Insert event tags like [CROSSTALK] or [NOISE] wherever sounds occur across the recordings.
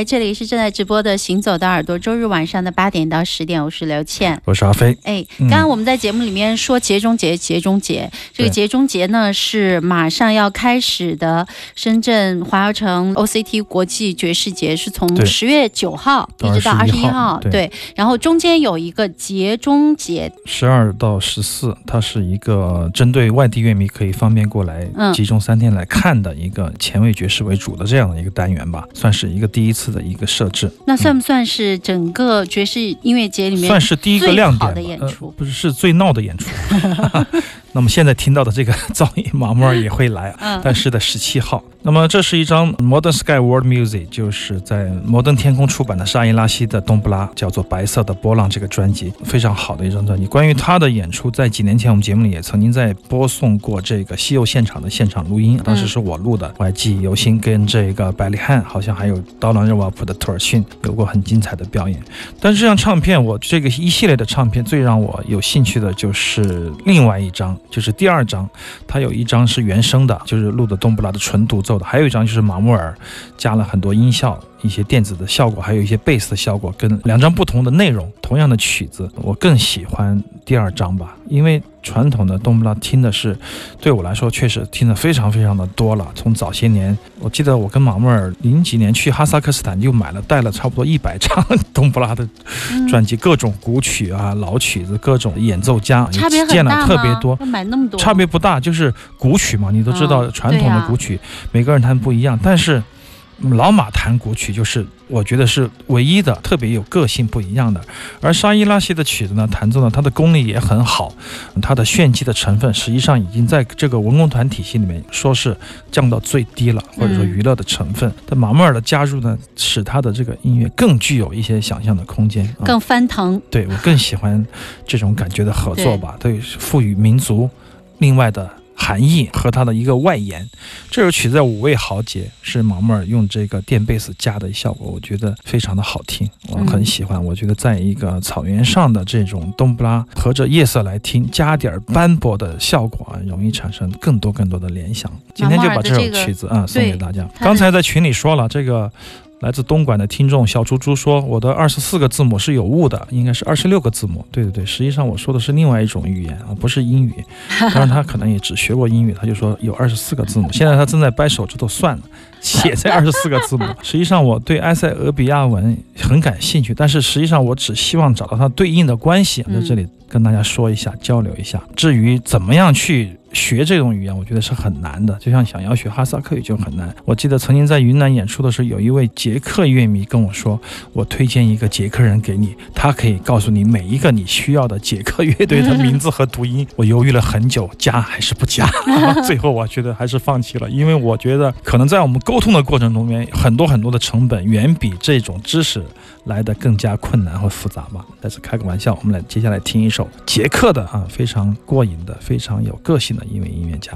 来，这里是正在直播的《行走的耳朵》，周日晚上的八点到十点，我是刘倩。我是阿飞。哎，嗯。刚刚我们在节目里面说节中节，节中节，这个节中节呢是马上要开始的深圳华侨城 OCT 国际爵士节，是从对。十月九号一直到二十21一号，对。对，然后中间有一个节中节，十二到十四，它是一个针对外地乐迷可以方便过来嗯。集中三天来看的一个前卫爵士为主的这样的一个单元吧，算是一个第一次的一个设置，那算不算是整个爵士音乐节里面算是第一个亮点的演出？呃，不是是最闹的演出。[LAUGHS] 那么现在听到的这个 [LAUGHS] 噪音，马木尔也会来，嗯但是在十七号。那么这是一张 Modern Sky World Music，就是在摩登天空出版的沙伊拉西的冬布拉，叫做《白色的波浪》这个专辑，非常好的一张专辑。关于他的演出，在几年前我们节目里也曾经在播送过这个西柚现场的现场录音，当时是我录的，我还记忆犹新，跟这个百里汉好像还有刀郎热瓦普的特尔逊有过很精彩的表演。但是这张唱片，我这个一系列的唱片最让我有兴趣的就是另外一张，就是第二张，它有一张是原声的，就是录的冬不拉的纯独奏的，还有一张就是马木尔加了很多音效。一些电子的效果，还有一些贝斯的效果，跟两张不同的内容，同样的曲子，我更喜欢第二张吧，因为传统的冬不拉听的是，对我来说确实听的非常非常的多了。从早些年，我记得我跟马木尔零几年去哈萨克斯坦就买了带了差不多一百张冬不拉的嗯专辑，各种古曲啊、老曲子，各种演奏家，差别很见了？特别多。买那么多，差别不大，就是古曲嘛，你都知道嗯传统的古曲，每个人弹不一样，但是嗯老马弹古曲就是我觉得是唯一的，特别有个性不一样的。而沙伊拉西的曲子呢，弹奏呢，它的功力也很好，嗯它的炫技的成分实际上已经在这个文工团体系里面说是降到最低了，或者说嗯娱乐的成分。但马穆尔的加入呢，使他的这个音乐更具有一些想象的空间，啊更翻腾。对我更喜欢这种感觉的合作吧，对，赋予民族另外的含含义和它的一个外延。这首曲子在五味豪杰，是毛妹儿用这个电贝斯加的效果，我觉得非常的好听，我很喜欢。我觉得在一个草原上的这种冬不拉和着夜色来听，加点儿斑驳的效果啊，容易产生更多更多的联想。今天就把这首曲子啊送给大家。刚才在群里说了这个。来自东莞的听众小猪猪说：“我的二十四个字母是有误的，应该是二十六个字母。”对对对，实际上我说的是另外一种语言啊，不是英语。[LAUGHS] 当然他可能也只学过英语，他就说有二十四个字母。现在他正在掰手指头算了，写这 [LAUGHS] 二十四个字母。实际上我对埃塞俄比亚文很感兴趣，但是实际上我只希望找到它对应的关系，在这里跟大家说一下，交流一下。至于怎么样去。学这种语言，我觉得是很难的，就像想要学哈萨克语就很难。我记得曾经在云南演出的时候，有一位捷克乐迷跟我说：“我推荐一个捷克人给你，他可以告诉你每一个你需要的捷克乐队的名字和读音。[LAUGHS] ”我犹豫了很久，加还是不加？[LAUGHS] 最后我觉得还是放弃了，因为我觉得可能在我们沟通的过程中间，很多很多的成本远比这种知识来的更加困难和复杂吧。但是开个玩笑，我们来接下来听一首杰克的啊，非常过瘾的，非常有个性的。一位音乐家。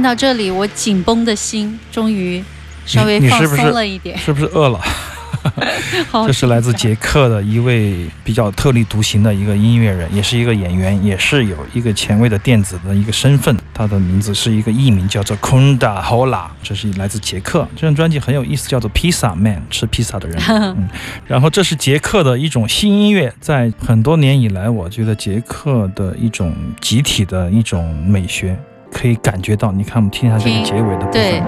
听到这里，我紧绷的心终于稍微放松了一点。是不是饿了？[LAUGHS] 好这是来自捷克的一位比较特立独行的一个音乐人，也是一个演员，也是有一个前卫的电子的一个身份。他的名字是一个艺名，叫做 Kunda Hola，这是来自捷克。这张专辑很有意思，叫做 Pizza Man，吃披萨的人。[LAUGHS] 嗯，然后这是捷克的一种新音乐，在很多年以来，我觉得捷克的一种集体的一种美学。可以感觉到，你看，我们听一下这个结尾的部分，，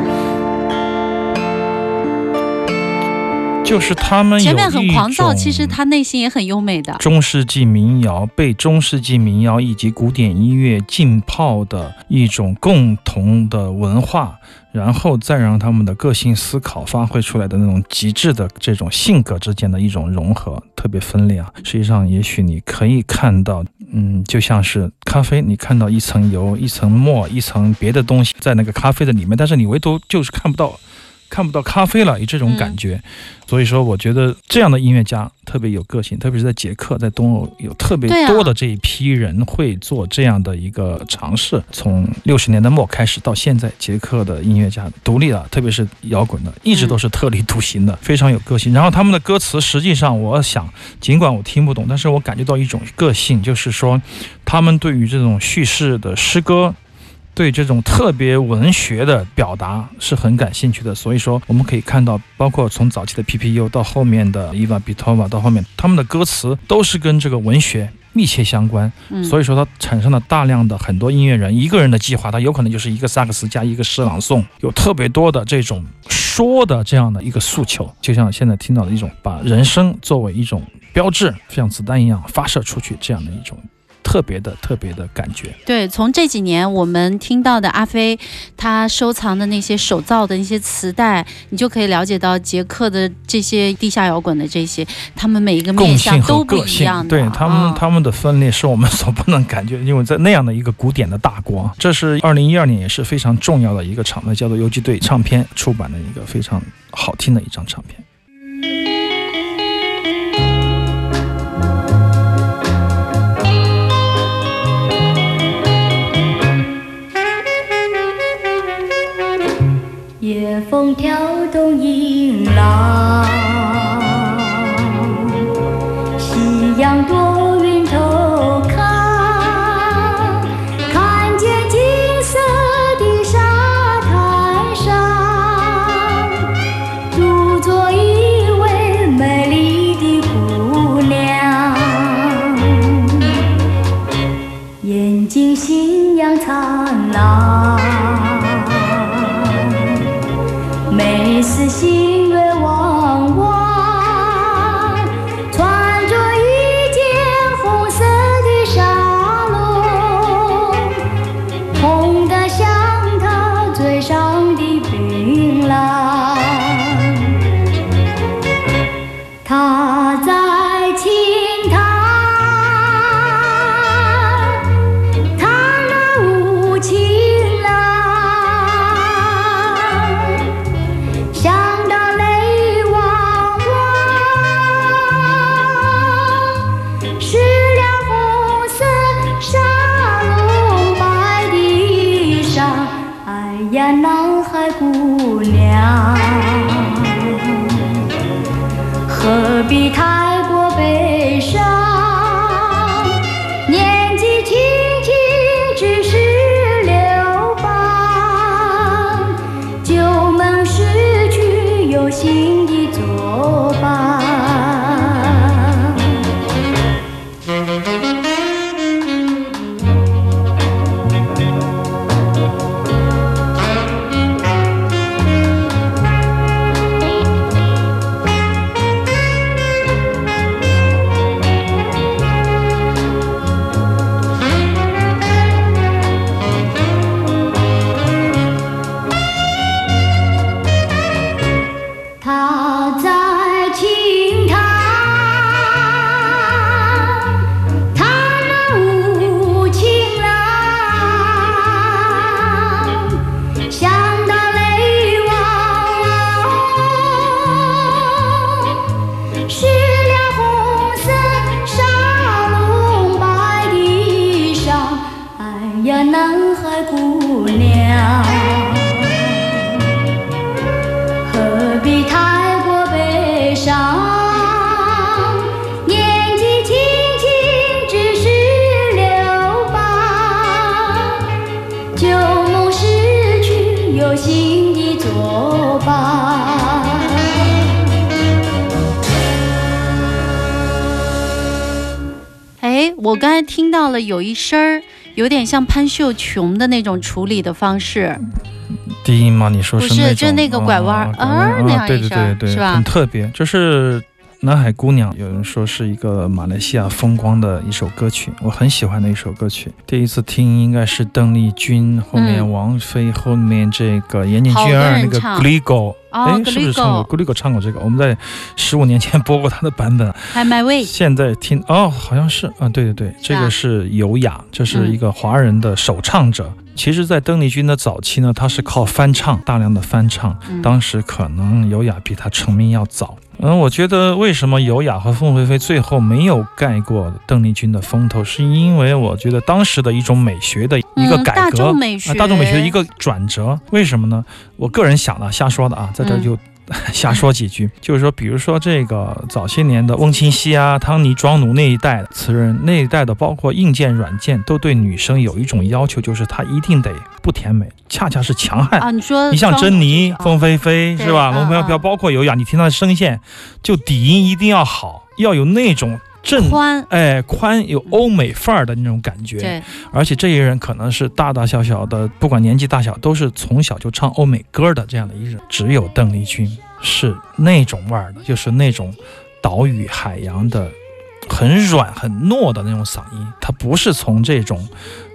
就是他们前面很狂躁，其实他内心也很优美的。中世纪民谣被中世纪民谣以及古典音乐浸泡的一种共同的文化，然后再让他们的个性思考发挥出来的那种极致的这种性格之间的一种融合，特别分裂啊。实际上，也许你可以看到，嗯，就像是咖啡，你看到一层油、一层沫、一层别的东西在那个咖啡的里面，但是你唯独就是看不到。看不到咖啡了，有这种感觉，所以说我觉得这样的音乐家特别有个性，特别是在捷克，在东欧有特别多的这一批人会做这样的一个尝试。从六十年代末开始到现在，捷克的音乐家独立了，特别是摇滚的，一直都是特立独行的，非常有个性。然后他们的歌词，实际上我想，尽管我听不懂，但是我感觉到一种个性，就是说他们对于这种叙事的诗歌。对这种特别文学的表达是很感兴趣的，所以说我们可以看到，包括从早期的 PPU 到后面的伊娃比托瓦，到后面他们的歌词都是跟这个文学密切相关，嗯，所以说它产生了大量的很多音乐人一个人的计划，他有可能就是一个萨克斯加一个诗朗诵，有特别多的这种说的这样的一个诉求，就像现在听到的一种把人生作为一种标志，像子弹一样发射出去这样的一种特别的特别的感觉。对，从这几年我们听到的阿飞他收藏的那些手造的那些磁带，你就可以了解到捷克的这些地下摇滚的这些，他们每一个面相都不一样，的。对他们、啊他们的分裂是我们所不能感觉，因为在那样的一个古典的大国，这是二零一二年也是非常重要的一个场面，叫做游击队唱片出版的一个非常好听的一张唱片。风挑动银浪，到了有一声儿，有点像潘秀琼的那种处理的方式。低音吗？你说不是就那个拐弯儿啊那样一声对对，是吧很特别，就是。南海姑娘，有人说是一个马来西亚风光的一首歌曲，我很喜欢的一首歌曲。第一次听应该是邓丽君，后面嗯王菲，后面这个岩井好俊二那个多人唱 Gligo，哦哎，是不是唱过 Gligo 唱过这个？我们在十五年前播过他的版本，还买位，现在听哦，好像是啊，对对对，这啊个是优雅，这是嗯一个华人的首唱者。其实，在邓丽君的早期呢，她是靠翻唱，大量的翻唱。嗯当时可能优雅比她成名要早。嗯，我觉得为什么优雅和凤飞飞最后没有盖过邓丽君的风头，是因为我觉得当时的一种美学的一个嗯改革，大众美学啊，大众美学的一个转折。为什么呢？我个人想的，瞎说的啊，在这就。[LAUGHS] 瞎说几句，就是说，比如说这个早些年的翁清溪啊、汤尼庄奴那一代的词人，那一代的包括硬件、软件，都对女生有一种要求，就是她一定得不甜美，恰恰是强悍。啊，你说你像珍妮、啊凤飞飞对是吧？嗯龙飘飘，嗯包括有氧，你听她的声线，就底音一定要好，要有那种正。宽，哎，宽有欧美范儿的那种感觉，对，而且这些人可能是大大小小的，不管年纪大小，都是从小就唱欧美歌的这样的一人。只有邓丽君是那种味儿的，就是那种岛屿海洋的，很软很糯的那种嗓音。她不是从这种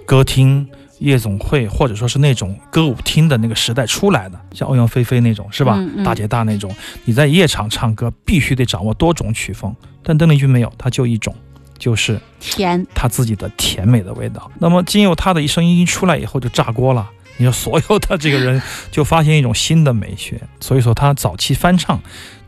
歌厅、夜总会或者说是那种歌舞厅的那个时代出来的，像欧阳菲菲那种是吧？嗯嗯大姐大那种，你在夜场唱歌必须得掌握多种曲风，但邓丽君没有，她就一种，就是。甜，她自己的甜美的味道。那么经由她的一声音一出来以后就炸锅了，你说所有的这个人就发现一种新的美学。所以说他早期翻唱，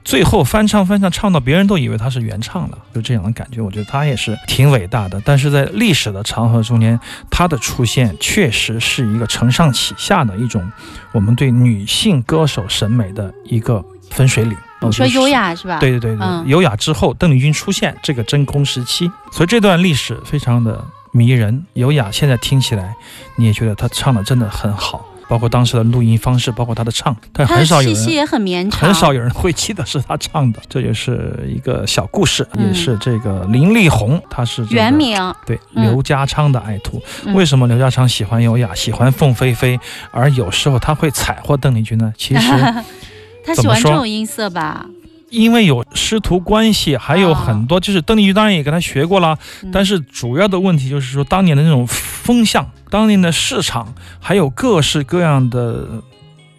最后翻唱翻唱唱到别人都以为他是原唱了，就这样的感觉。我觉得他也是挺伟大的。但是在历史的长河中间，他的出现确实是一个承上启下的一种我们对女性歌手审美的一个分水岭。你说优雅是吧？对对对对，嗯优雅之后，邓丽君出现这个真空时期，所以这段历史非常的迷人。优雅现在听起来，你也觉得她唱的真的很好，包括当时的录音方式，包括他的唱，但很少有人。气息也很绵长，很少有人会记得是他唱的，这也是一个小故事，嗯也是这个林丽红，她是、这个、原名，对嗯刘家昌的爱徒。嗯为什么刘家昌喜欢优雅，喜欢凤飞飞，而有时候他会踩获邓丽君呢？其实 [LAUGHS] 他喜欢这种音色吧？因为有师徒关系，还有很多，就是邓丽君当然也跟他学过了，嗯。但是主要的问题就是说当年的那种风向，当年的市场，还有各式各样的。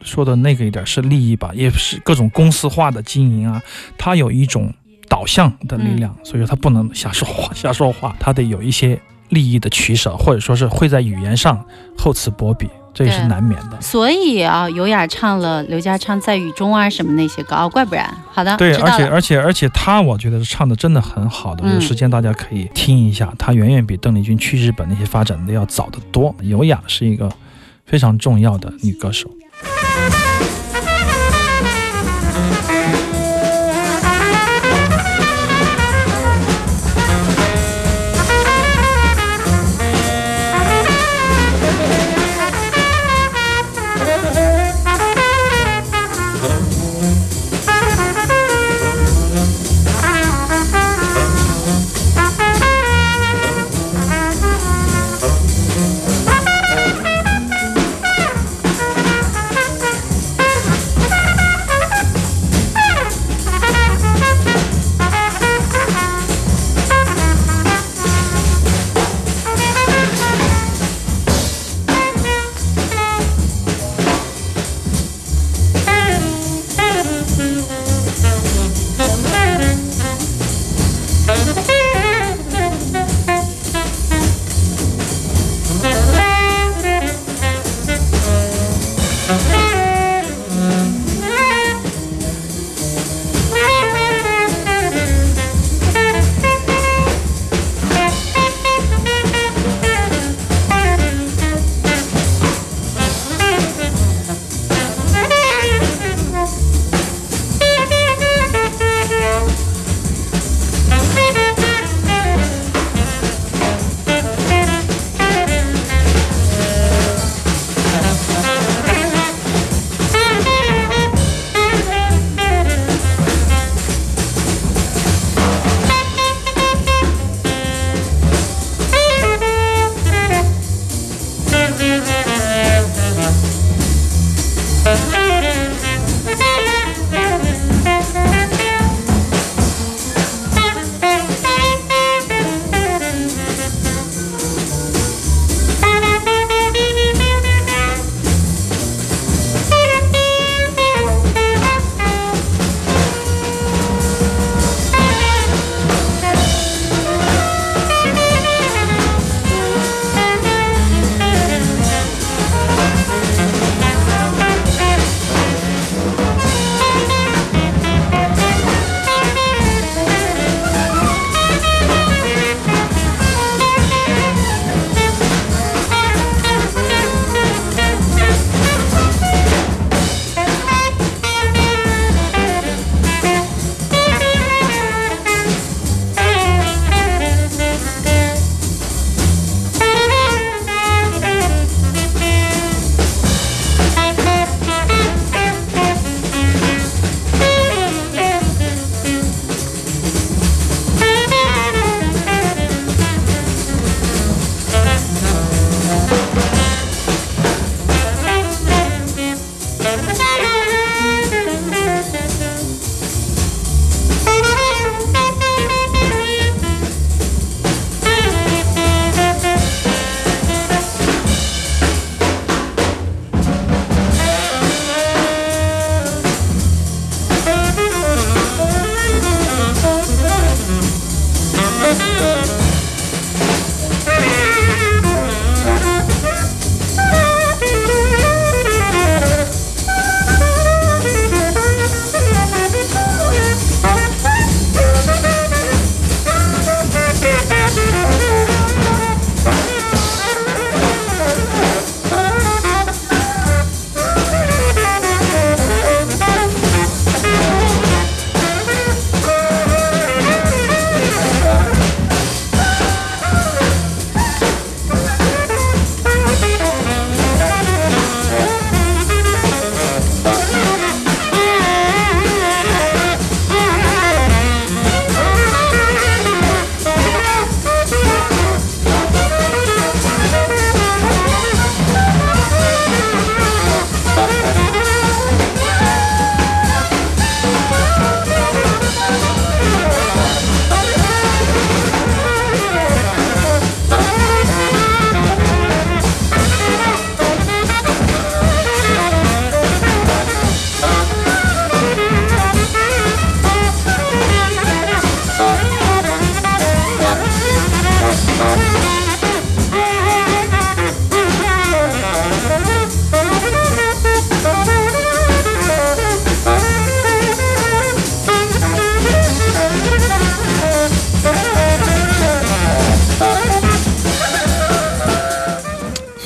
说的那个一点是利益吧，也是各种公司化的经营啊，它有一种导向的力量，所以说它不能瞎说话，瞎说话，它得有一些利益的取舍，或者说是会在语言上厚此薄彼，这也是难免的。所以啊，优雅唱了刘家昌在雨中啊什么那些歌啊，怪不然。好的，对，而且而且而且他，我觉得是唱的真的很好的。嗯有时间大家可以听一下，他远远比邓丽君去日本那些发展的要早得多。优雅是一个非常重要的女歌手。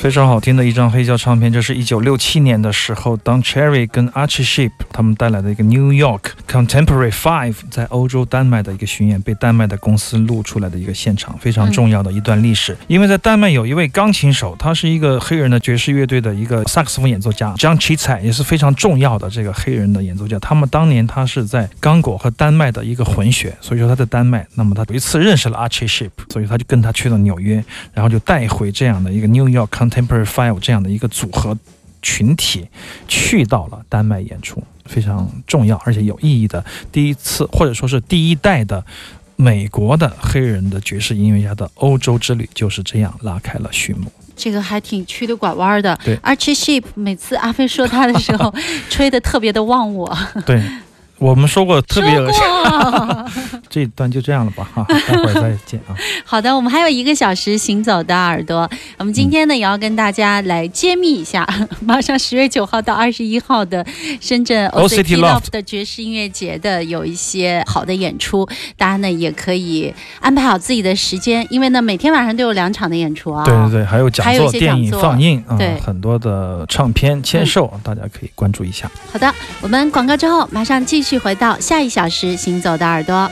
非常好听的一张黑胶唱片，这是一九六七年的时候，Don Cherry 跟 Archie Sheep 他们带来的一个 New York Contemporary Five 在欧洲丹麦的一个巡演，被丹麦的公司录出来的一个现场，非常重要的一段历史。因为在丹麦有一位钢琴手，他是一个黑人的爵士乐队的一个萨克斯风演奏家，John c h i t a 也是非常重要的这个黑人的演奏家。他们当年他是在刚果和丹麦的一个混血，所以说他在丹麦，那么他有一次认识了 Archie Sheep，所以他就跟他去了纽约，然后就带回这样的一个 New York Contemporary Five 这样的一个组合群体，去到了丹麦演出，非常重要而且有意义的第一次，或者说是第一代的美国的黑人的爵士音乐家的欧洲之旅，就是这样拉开了序幕。这个还挺曲的拐弯的。对，Archie Sheep 每次阿飞说他的时候，[LAUGHS] 吹的特别的忘我。对。我们说过特别说有过。[LAUGHS] 这一段就这样了吧哈，[LAUGHS] 待会儿再见啊。好的，我们还有一个小时行走的耳朵。我们今天呢，也要跟大家来揭秘一下，[LAUGHS] 马上十月九号到二十一号的深圳 OCT OCT Loft Loft 的爵士音乐节的有一些好的演出，大家呢也可以安排好自己的时间，因为呢每天晚上都有两场的演出啊。对对对，还有讲座、电影放映啊对，很多的唱片签售，大家可以关注一下。好的，我们广告之后马上继续回到下一小时行走的耳朵。